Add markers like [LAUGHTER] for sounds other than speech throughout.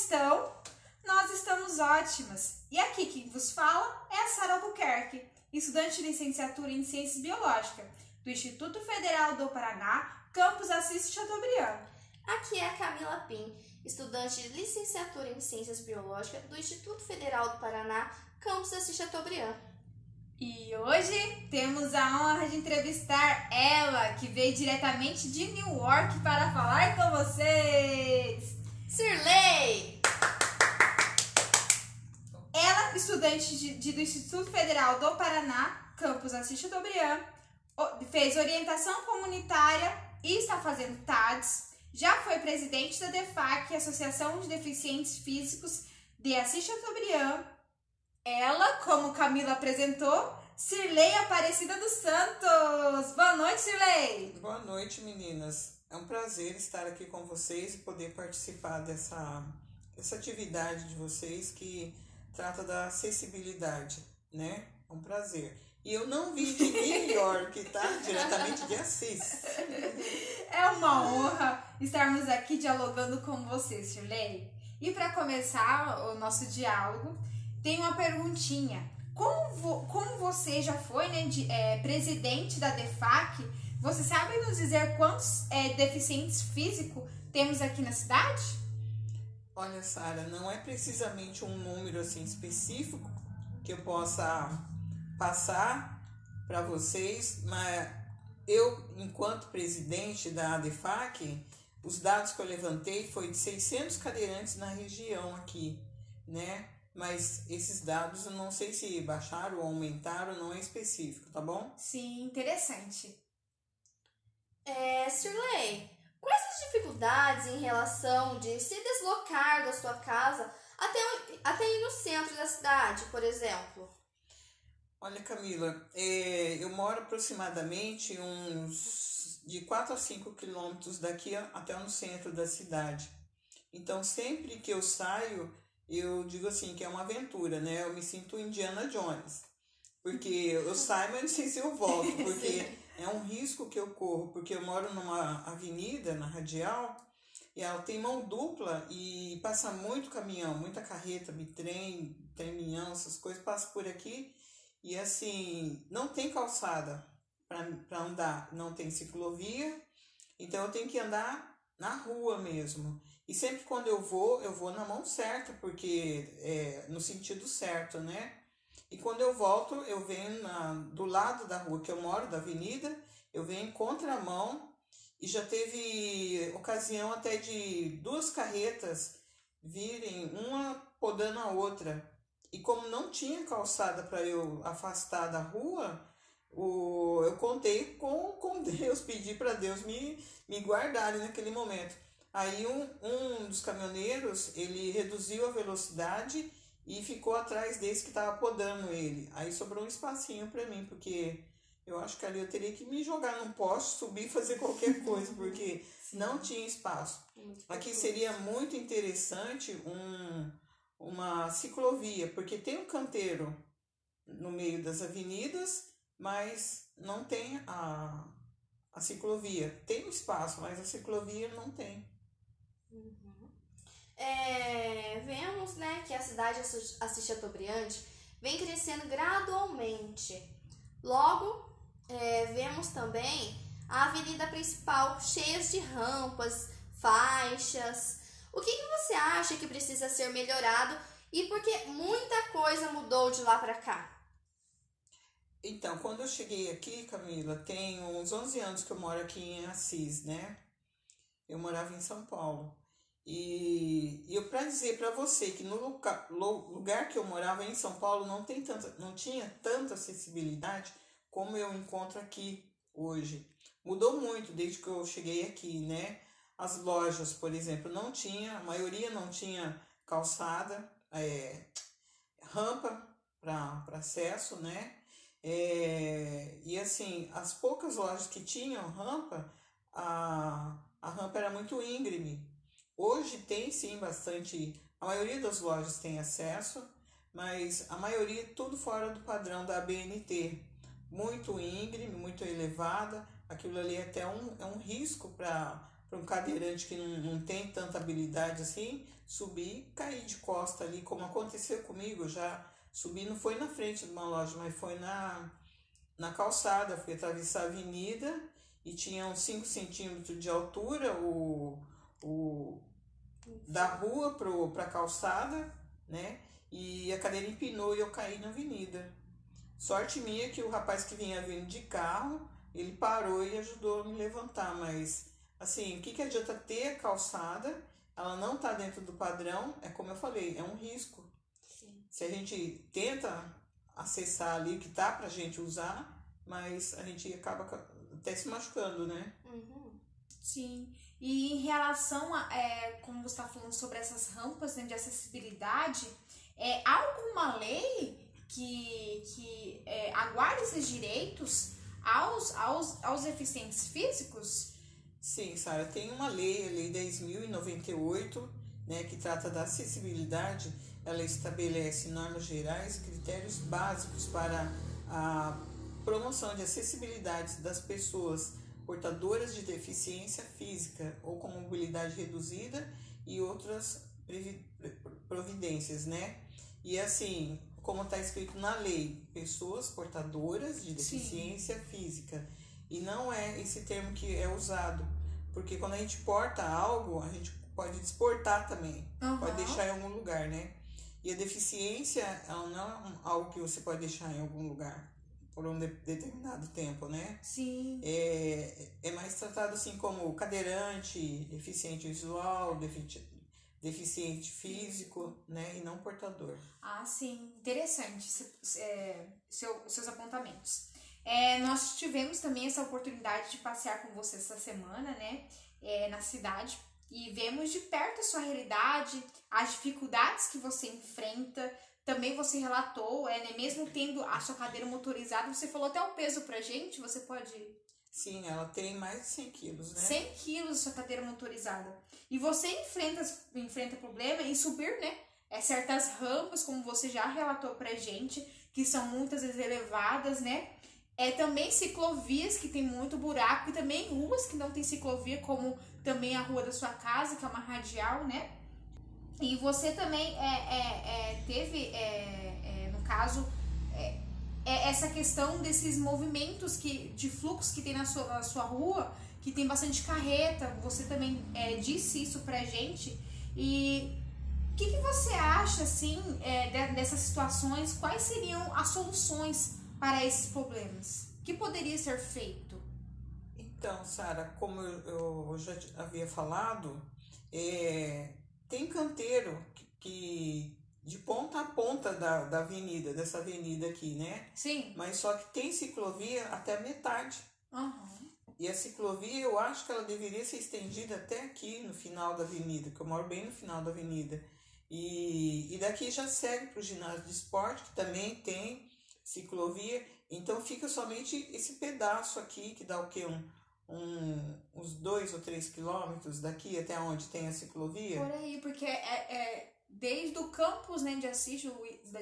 estão? Nós estamos ótimas. E aqui quem vos fala é a Sara Albuquerque, estudante de licenciatura em Ciências Biológicas do Instituto Federal do Paraná, campus Assis Chateaubriand. Aqui é a Camila Pim, estudante de licenciatura em Ciências Biológicas do Instituto Federal do Paraná, campus Assis Chateaubriand. E hoje temos a honra de entrevistar ela, que veio diretamente de New York para falar com vocês. Sirley! Estudante de, de, do Instituto Federal do Paraná, campus Assis Chateaubriand, fez orientação comunitária e está fazendo TADS. Já foi presidente da DEFAC, Associação de Deficientes Físicos de Assis Chateaubriand, ela, como Camila apresentou, Cirlei Aparecida dos Santos. Boa noite, Cirlei. Boa noite, meninas. É um prazer estar aqui com vocês e poder participar dessa, dessa atividade de vocês que trata da acessibilidade, né? É um prazer. E eu não vim de New York, tá? [LAUGHS] Diretamente de Assis. É uma honra estarmos aqui dialogando com você, Shirley. E para começar o nosso diálogo, tem uma perguntinha. Como, vo, como você já foi né, de, é, presidente da DEFAC, você sabe nos dizer quantos é, deficientes físicos temos aqui na cidade? Olha, Sara, não é precisamente um número assim específico que eu possa passar para vocês, mas eu, enquanto presidente da ADEFAC, os dados que eu levantei foi de 600 cadeirantes na região aqui, né? mas esses dados eu não sei se baixaram ou aumentaram, não é específico, tá bom? Sim, interessante. É, Sirley, quais as dificuldades em relação de se deslocar da sua casa até, até ir no centro da cidade, por exemplo? Olha, Camila, é, eu moro aproximadamente uns de 4 a 5 quilômetros daqui até no centro da cidade. Então, sempre que eu saio, eu digo assim que é uma aventura, né? Eu me sinto Indiana Jones. Porque eu [LAUGHS] saio, mas não sei se eu volto, porque é um risco que eu corro, porque eu moro numa avenida, na radial, e ela tem mão dupla e passa muito caminhão, muita carreta, bitrem, trem-minhão, essas coisas, passa por aqui. E assim, não tem calçada para andar, não tem ciclovia, então eu tenho que andar na rua mesmo. E sempre quando eu vou, eu vou na mão certa, porque é no sentido certo, né? E quando eu volto, eu venho na, do lado da rua que eu moro, da avenida, eu venho em contramão e já teve ocasião até de duas carretas virem uma podando a outra. E como não tinha calçada para eu afastar da rua, o, eu contei com, com [LAUGHS] Deus, pedi para Deus me, me guardar naquele momento. Aí um, um dos caminhoneiros, ele reduziu a velocidade e ficou atrás desse que estava podando ele. Aí sobrou um espacinho para mim, porque eu acho que ali eu teria que me jogar num poste, subir e fazer qualquer [LAUGHS] coisa, porque não tinha espaço. Aqui seria muito interessante um, uma ciclovia, porque tem um canteiro no meio das avenidas, mas não tem a, a ciclovia. Tem o espaço, mas a ciclovia não tem. Uhum. É, vemos né, que a cidade Assis Chateaubriand vem crescendo gradualmente. Logo, é, vemos também a avenida principal cheia de rampas, faixas. O que, que você acha que precisa ser melhorado e por que muita coisa mudou de lá para cá? Então, quando eu cheguei aqui, Camila, tem uns 11 anos que eu moro aqui em Assis, né? Eu morava em São Paulo. E, e eu para dizer para você que no lugar, lugar que eu morava em São Paulo não tem tanta, não tinha tanta acessibilidade como eu encontro aqui hoje. Mudou muito desde que eu cheguei aqui, né? As lojas, por exemplo, não tinha, a maioria não tinha calçada, é, rampa para acesso, né? É, e assim, as poucas lojas que tinham rampa, a, a rampa era muito íngreme. Hoje tem sim bastante, a maioria das lojas tem acesso, mas a maioria tudo fora do padrão da ABNT. Muito íngreme, muito elevada, aquilo ali é até um, é um risco para um cadeirante que não, não tem tanta habilidade assim, subir cair de costa ali, como aconteceu comigo, já subi, não foi na frente de uma loja, mas foi na, na calçada, fui atravessar a avenida e tinha uns 5 centímetros de altura o, o da rua para a calçada, né? E a cadeira empinou e eu caí na avenida. Sorte minha que o rapaz que vinha vindo de carro, ele parou e ajudou a me levantar, mas assim, o que, que adianta ter a calçada? Ela não está dentro do padrão, é como eu falei, é um risco. Sim. Se a gente tenta acessar ali o que tá pra gente usar, mas a gente acaba até se machucando, né? Uhum. Sim. E em relação a, é, como você está falando sobre essas rampas né, de acessibilidade, é, há alguma lei que, que é, aguarde esses direitos aos, aos, aos deficientes físicos? Sim, Sara, tem uma lei, a Lei 10.098, né, que trata da acessibilidade. Ela estabelece normas gerais e critérios básicos para a promoção de acessibilidade das pessoas portadoras de deficiência física ou com mobilidade reduzida e outras providências, né? E assim, como está escrito na lei, pessoas portadoras de deficiência Sim. física. E não é esse termo que é usado, porque quando a gente porta algo, a gente pode desportar também, uhum. pode deixar em algum lugar, né? E a deficiência não é algo que você pode deixar em algum lugar por um de, determinado tempo, né? Sim. É, é mais tratado assim como cadeirante, deficiente visual, defi, deficiente físico, né? E não portador. Ah, sim. Interessante é, seu, seus apontamentos. É, nós tivemos também essa oportunidade de passear com você essa semana, né? É, na cidade. E vemos de perto a sua realidade, as dificuldades que você enfrenta, também você relatou, é, né, mesmo tendo a sua cadeira motorizada, você falou até o peso pra gente, você pode... Sim, ela tem mais de 100 quilos, né? 100 quilos sua cadeira motorizada. E você enfrenta, enfrenta problema em subir, né? É, certas rampas, como você já relatou pra gente, que são muitas vezes elevadas, né? É também ciclovias que tem muito buraco e também ruas que não tem ciclovia, como também a rua da sua casa, que é uma radial, né? E você também é, é, é teve, é, é, no caso, essa questão desses movimentos que, de fluxo que tem na sua, na sua rua, que tem bastante carreta, você também disse isso pra gente. E o que, que você acha, assim, dessas situações? Quais seriam as soluções para esses problemas? O que poderia ser feito? Então, Sara, como eu, eu já havia falado, é, tem canteiro que, que de ponta a ponta da, da avenida, dessa avenida aqui, né? Sim. Mas só que tem ciclovia até metade. Uhum. E a ciclovia, eu acho que ela deveria ser estendida até aqui no final da avenida, que eu moro bem no final da avenida. E, e daqui já segue para o ginásio de esporte, que também tem ciclovia. Então fica somente esse pedaço aqui, que dá o quê? Um, um, uns dois ou três quilômetros daqui até onde tem a ciclovia. Por aí, porque é, é desde o campus né, de Assis,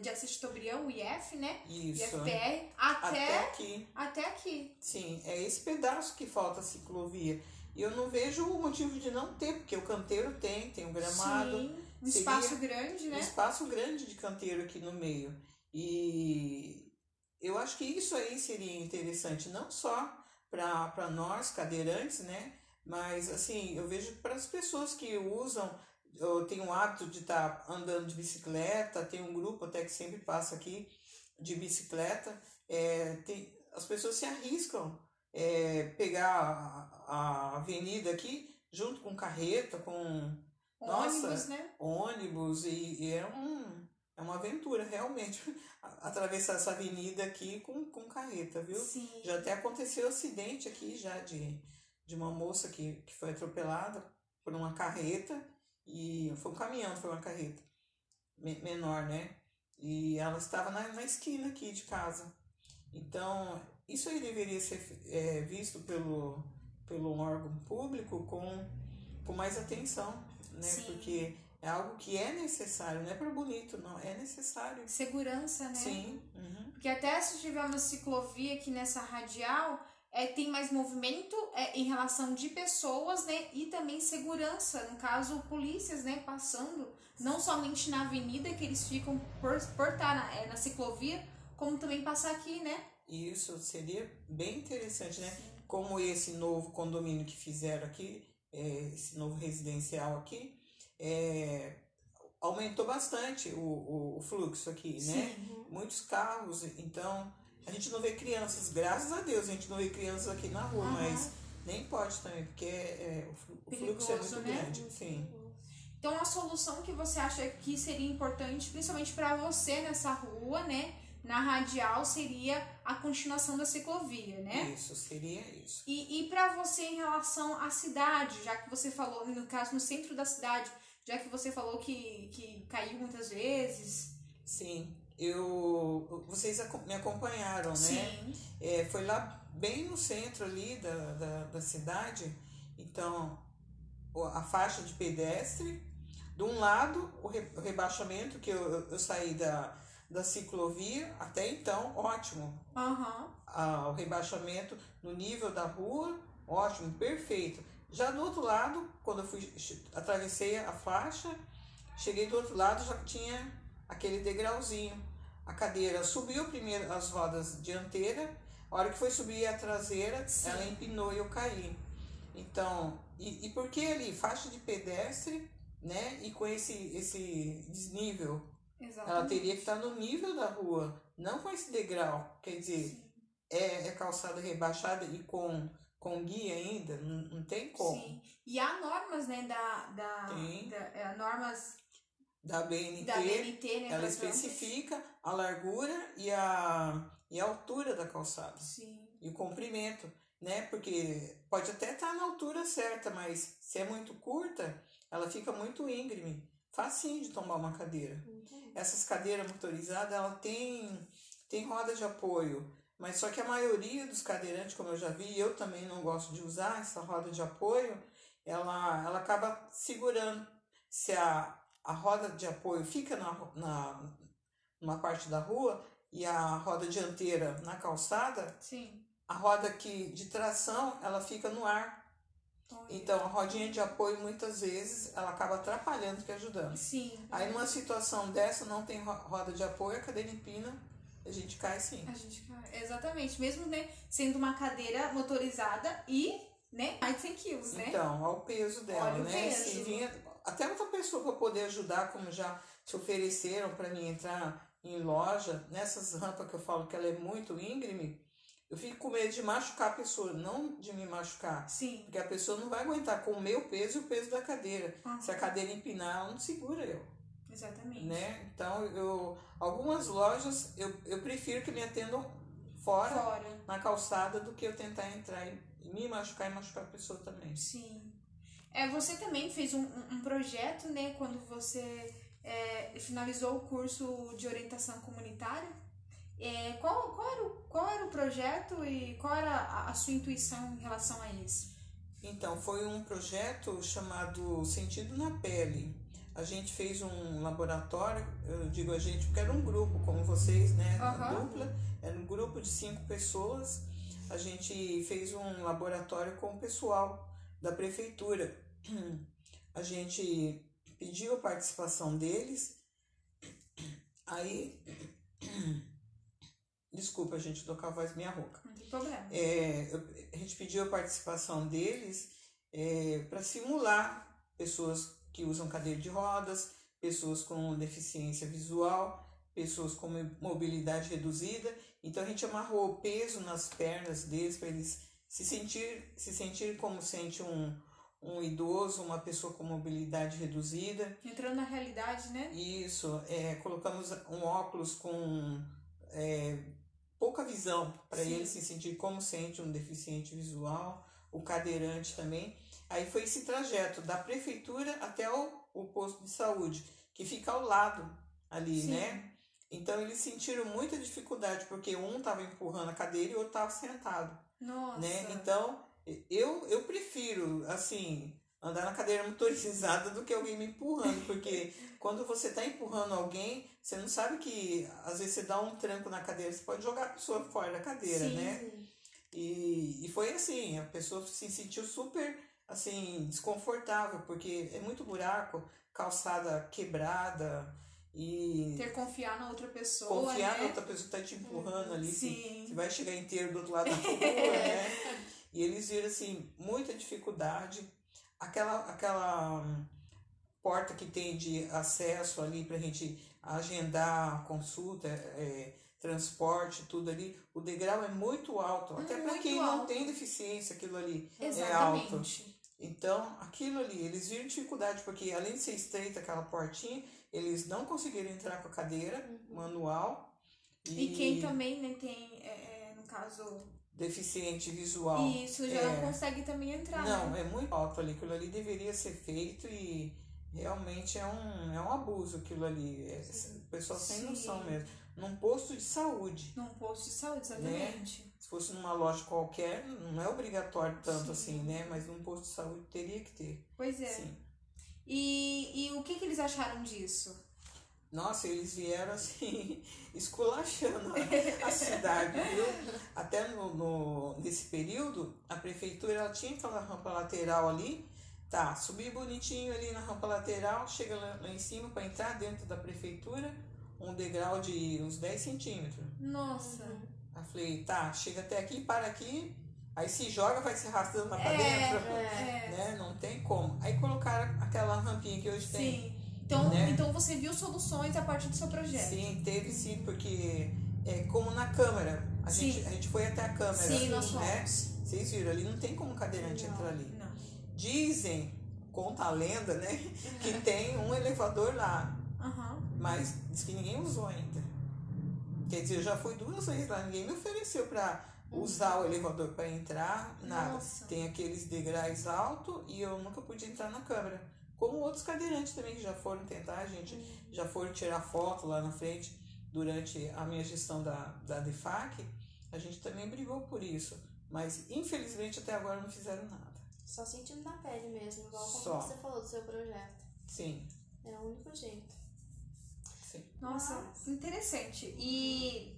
de Assis Tobrião, o IF, né? Isso. IFPR, até, até aqui. Até aqui. Sim, é esse pedaço que falta a ciclovia. E eu não vejo o motivo de não ter, porque o canteiro tem, tem um gramado. Sim, um espaço grande, né? Um espaço grande de canteiro aqui no meio. E eu acho que isso aí seria interessante, não só para nós cadeirantes, né? Mas assim, eu vejo para as pessoas que usam, eu tenho o hábito de estar tá andando de bicicleta, tem um grupo até que sempre passa aqui de bicicleta, é, tem, as pessoas se arriscam é, pegar a, a avenida aqui junto com carreta, com ônibus, nossa, né? ônibus e, e é um é uma aventura, realmente, [LAUGHS] atravessar essa avenida aqui com, com carreta, viu? Sim. Já até aconteceu acidente aqui já de, de uma moça que, que foi atropelada por uma carreta e foi um caminhão, foi uma carreta menor, né? E ela estava na, na esquina aqui de casa. Então, isso aí deveria ser é, visto pelo, pelo órgão público com, com mais atenção, né? Sim. Porque é algo que é necessário, não é para bonito, não, é necessário. Segurança, né? Sim. Uhum. Porque até se tiver uma ciclovia aqui nessa radial, é, tem mais movimento é, em relação de pessoas, né? E também segurança, no caso, polícias, né? Passando, não somente na avenida que eles ficam por, por estar na, é, na ciclovia, como também passar aqui, né? Isso seria bem interessante, né? Como esse novo condomínio que fizeram aqui, é, esse novo residencial aqui, é, aumentou bastante o, o, o fluxo aqui, né? Muitos carros, então a gente não vê crianças, graças a Deus, a gente não vê crianças aqui na rua, Aham. mas nem pode também, porque é, o flu- o fluxo é muito né? grande. Sim. Então, a solução que você acha que seria importante, principalmente para você nessa rua, né? Na radial, seria a continuação da ciclovia, né? Isso, seria isso. E, e para você em relação à cidade, já que você falou, no caso, no centro da cidade, já que você falou que, que caiu muitas vezes. Sim, eu, vocês me acompanharam, né? Sim. É, foi lá bem no centro ali da, da, da cidade, então a faixa de pedestre, de um lado o, re- o rebaixamento, que eu, eu, saí da, da ciclovia, até então ótimo, Aham. Ah, o rebaixamento no nível da rua, ótimo, perfeito. Já do outro lado, quando eu fui, atravessei a faixa, cheguei do outro lado, já tinha aquele degrauzinho. A cadeira subiu primeiro as rodas dianteiras, a hora que foi subir a traseira, Sim. ela empinou e eu caí. Então, e, e por que ali? Faixa de pedestre, né? E com esse, esse desnível Exatamente. ela teria que estar no nível da rua, não com esse degrau. Quer dizer, Sim. é, é calçada rebaixada e com, com guia ainda, não, não tem como. Sim. E há normas, né, da. da, Tem. da é, normas Da BNT, da BNT, né? ela especifica a largura e a, e a altura da calçada. Sim. E o comprimento, né? Porque pode até estar na altura certa, mas se é muito curta, ela fica muito íngreme. Facinho de tomar uma cadeira. essas cadeiras motorizadas, ela tem, tem roda de apoio, mas só que a maioria dos cadeirantes, como eu já vi, eu também não gosto de usar essa roda de apoio, ela, ela acaba segurando. Se a, a roda de apoio fica na, na, numa parte da rua e a roda dianteira na calçada, Sim. a roda que de tração, ela fica no ar. Então, a rodinha de apoio, muitas vezes, ela acaba atrapalhando que ajudando. Sim. Aí numa situação dessa, não tem ro- roda de apoio, a cadeira empina, a gente cai sim. A gente cai. Exatamente. Mesmo, né, sendo uma cadeira motorizada e, né, mais de 100 quilos, né? Então, ao peso dela, Olha o né? peso. Se vinha até outra pessoa para poder ajudar, como já se ofereceram para mim entrar em loja, nessas rampas que eu falo que ela é muito íngreme, eu fico com medo de machucar a pessoa, não de me machucar. Sim. Porque a pessoa não vai aguentar com o meu peso e o peso da cadeira. Aham. Se a cadeira empinar, ela não segura eu. Exatamente. né? Então, eu, algumas lojas eu, eu prefiro que me atendam fora, Fora. na calçada, do que eu tentar entrar e me machucar e machucar a pessoa também. Sim. É, você também fez um, um, projeto, né, quando você é, finalizou o curso de orientação comunitária. É, qual, qual, era o, qual era o projeto e qual era a, a sua intuição em relação a isso? Então, foi um projeto chamado Sentido na Pele. A gente fez um laboratório, eu digo a gente porque era um grupo, como vocês, né? Aham. Dupla, era um grupo de cinco pessoas. A gente fez um laboratório com o pessoal da prefeitura. A gente pediu a participação deles. Aí. Desculpa, gente, tô com a voz minha rouca. Não tem problema. É, a gente pediu a participação deles para simular pessoas que usam cadeira de rodas, pessoas com deficiência visual, pessoas com mo- mobilidade reduzida. Então a gente amarrou o peso nas pernas deles para eles se sentir, se sentir como sente um, um idoso, uma pessoa com mobilidade reduzida. Entrando na realidade, né? Isso, é, colocamos um óculos com é, pouca visão para ele se sentir como sente um deficiente visual, o cadeirante também. Aí foi esse trajeto da prefeitura até o, o posto de saúde, que fica ao lado ali, Sim. né? Então eles sentiram muita dificuldade, porque um estava empurrando a cadeira e o outro estava sentado Nossa. né? Então, eu, eu prefiro, assim, andar na cadeira motorizada do que alguém me empurrando, porque [LAUGHS] quando você está empurrando alguém, você não sabe que às vezes você dá um tranco na cadeira, você pode jogar a pessoa fora da cadeira, Sim. né? E, e foi assim, a pessoa se sentiu super assim, desconfortável, porque é muito buraco, calçada quebrada e. Ter confiar na outra pessoa. Confiar né? na outra pessoa tá te empurrando ali, Sim. que vai chegar inteiro do outro lado da [LAUGHS] rua, né? E eles viram assim, muita dificuldade. Aquela, aquela porta que tem de acesso ali pra gente agendar consulta, é, transporte, tudo ali, o degrau é muito alto. Até para Muito quem não alto. tem deficiência, aquilo ali é alto. Exatamente. Então, aquilo ali, eles viram dificuldade, porque além de ser estreita aquela portinha, eles não conseguiram entrar com a cadeira manual. E quem também né, tem, é, é, no caso, Deficiente visual. isso já é, não consegue também entrar. Não, né? é muito alto ali. Aquilo ali deveria ser feito e realmente é um, é um abuso aquilo ali. É, o pessoal sem noção mesmo. Num posto de saúde. Num posto de saúde, Né? Se fosse numa loja qualquer, não é obrigatório tanto Sim. assim, né? Mas num posto de saúde teria que ter. Pois é. Sim. E, e o que, que eles acharam disso? Nossa, eles vieram assim, [LAUGHS] esculachando a, a cidade, viu? Até no, no- nesse período, a prefeitura ela tinha aquela rampa lateral ali, tá, subir bonitinho ali na rampa lateral, chega lá, lá em cima para entrar dentro da prefeitura, um degrau de uns 10 centímetros. Nossa. Uhum. Aí falei, tá, chega até aqui, para aqui, aí se joga, vai se arrastando lá pra É, dentro. É. Né? Não tem como. Aí colocaram aquela rampinha que hoje tem. Sim. Então, Né? então você viu soluções a partir do seu projeto. Sim, teve sim, porque é como na Câmara. A, Sim. gente, a gente foi até a Câmara. Sim, nós né? Vocês viram, ali não tem como cadeirante entrar ali. Não. Dizem, conta a lenda, né? Que [LAUGHS] tem um elevador lá, Aham. mas diz que ninguém usou ainda. Quer dizer, eu já fui duas vezes lá, ninguém me ofereceu para usar o elevador para entrar, nada. Nossa. Tem aqueles degraus altos e eu nunca pude entrar na câmera. Como outros cadeirantes também que já foram tentar, a gente já foram tirar foto lá na frente durante a minha gestão da, da DEFAC, a gente também brigou por isso. Mas infelizmente até agora não fizeram nada. Só sentindo na pele mesmo, igual como Só. você falou do seu projeto. Sim, É o único jeito. Nossa, Mas- interessante. E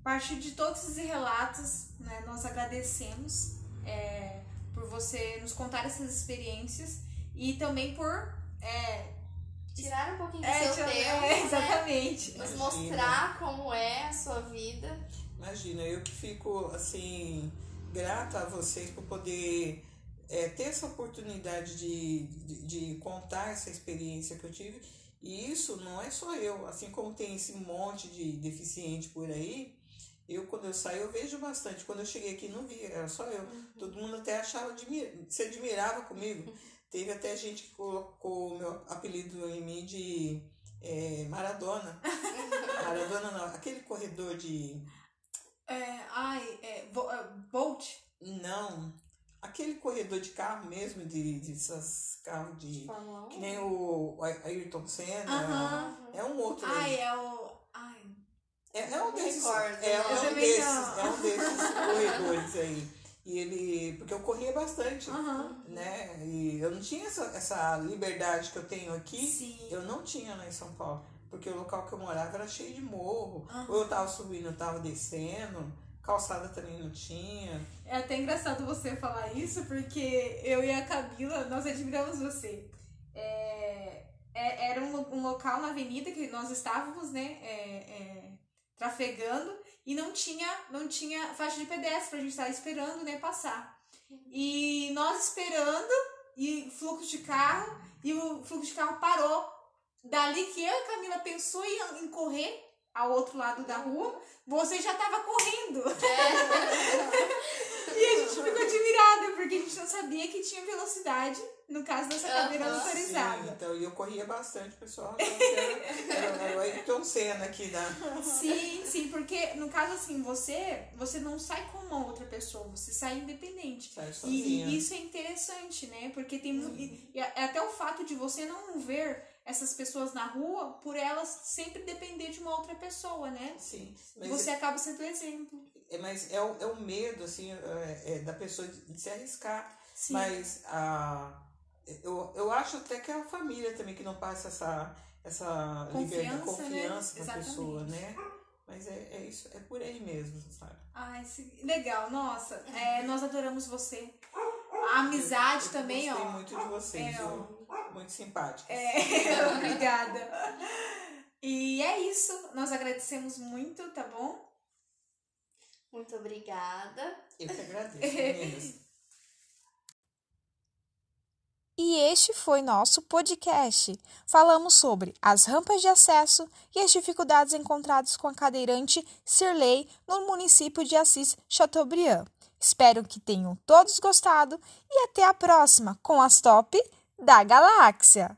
a partir de todos esses relatos, né, nós agradecemos é, por você nos contar essas experiências e também por é, Tirar um pouquinho do é, seu te- tempo, é, né? exatamente. Nos Imagina. mostrar como é a sua vida. Imagina, eu que fico assim, grata a vocês por poder é, ter essa oportunidade de, de, de contar essa experiência que eu tive. E isso não é só eu, assim como tem esse monte de deficiente por aí, eu quando eu saio eu vejo bastante. Quando eu cheguei aqui não via, era só eu. Todo mundo até achava, se admirava comigo. [LAUGHS] Teve até gente que colocou o meu apelido em mim de é, Maradona. [LAUGHS] Maradona não, aquele corredor de É, ai, é, Bolt. Não. Aquele corredor de carro mesmo, de, de esses carros de. Fórmula 1. Que nem o Ay- Ayrton Senna. Aham. É um outro. Ai, aí. é o. Ai. É, é um desses. recordo, é, é um desses. não. É um desses corredores aí. E ele. Porque eu corria bastante. Né? E eu não tinha essa, essa liberdade que eu tenho aqui. Sim. Eu não tinha lá em São Paulo. Porque o local que eu morava era cheio de morro. Ou eu tava subindo, eu tava descendo. Calçada também não tinha. É até engraçado você falar isso, porque eu e a Camila, nós admiramos você. É, é- era um, um local na avenida que nós estávamos, né, é, é, trafegando, e não tinha, não tinha faixa de pedestre pra gente estar esperando, né, passar. E nós esperando, e fluxo de carro, e o fluxo de carro parou. Dali que eu e a Camila pensou em, em correr ao outro lado da rua, você já tava correndo. [LAUGHS] E a gente ficou admirada, porque a gente não sabia que tinha velocidade no caso dessa cadeira Aham. Sim, motorizada. então, e eu corria bastante, pessoal. Era, era, era o Ayrton Senna aqui da. Sim, sim, porque no caso assim, você, você não sai com uma outra pessoa, você sai independente. Sai E, sozinha. e isso é interessante, né? Porque tem mu- e, e é até o fato de você não ver essas pessoas na rua por elas sempre depender de uma outra pessoa, né? Sim, mas, Você acaba sendo exemplo. é, mas é, o, é o medo, assim, é, é da pessoa de, de se arriscar. Sim. Mas a, eu, eu acho até que é a família também que não passa essa, essa Confiança, liberdade, né? confiança na Exatamente. pessoa, né? Mas é, é isso, é por aí mesmo, sabe? Ai, legal, nossa. é, nós adoramos você. A amizade Eu também, gostei ó. muito de vocês, É, viu? Muito simpáticos. É, [LAUGHS] obrigada. E é isso. Nós agradecemos muito, tá bom? Muito obrigada. Eu que agradeço, meninas. [LAUGHS] E este foi nosso podcast. Falamos sobre as rampas de acesso e as dificuldades encontradas com a cadeirante Sirley no município de Assis Chateaubriand. Espero que tenham todos gostado e até a próxima com as top da galáxia!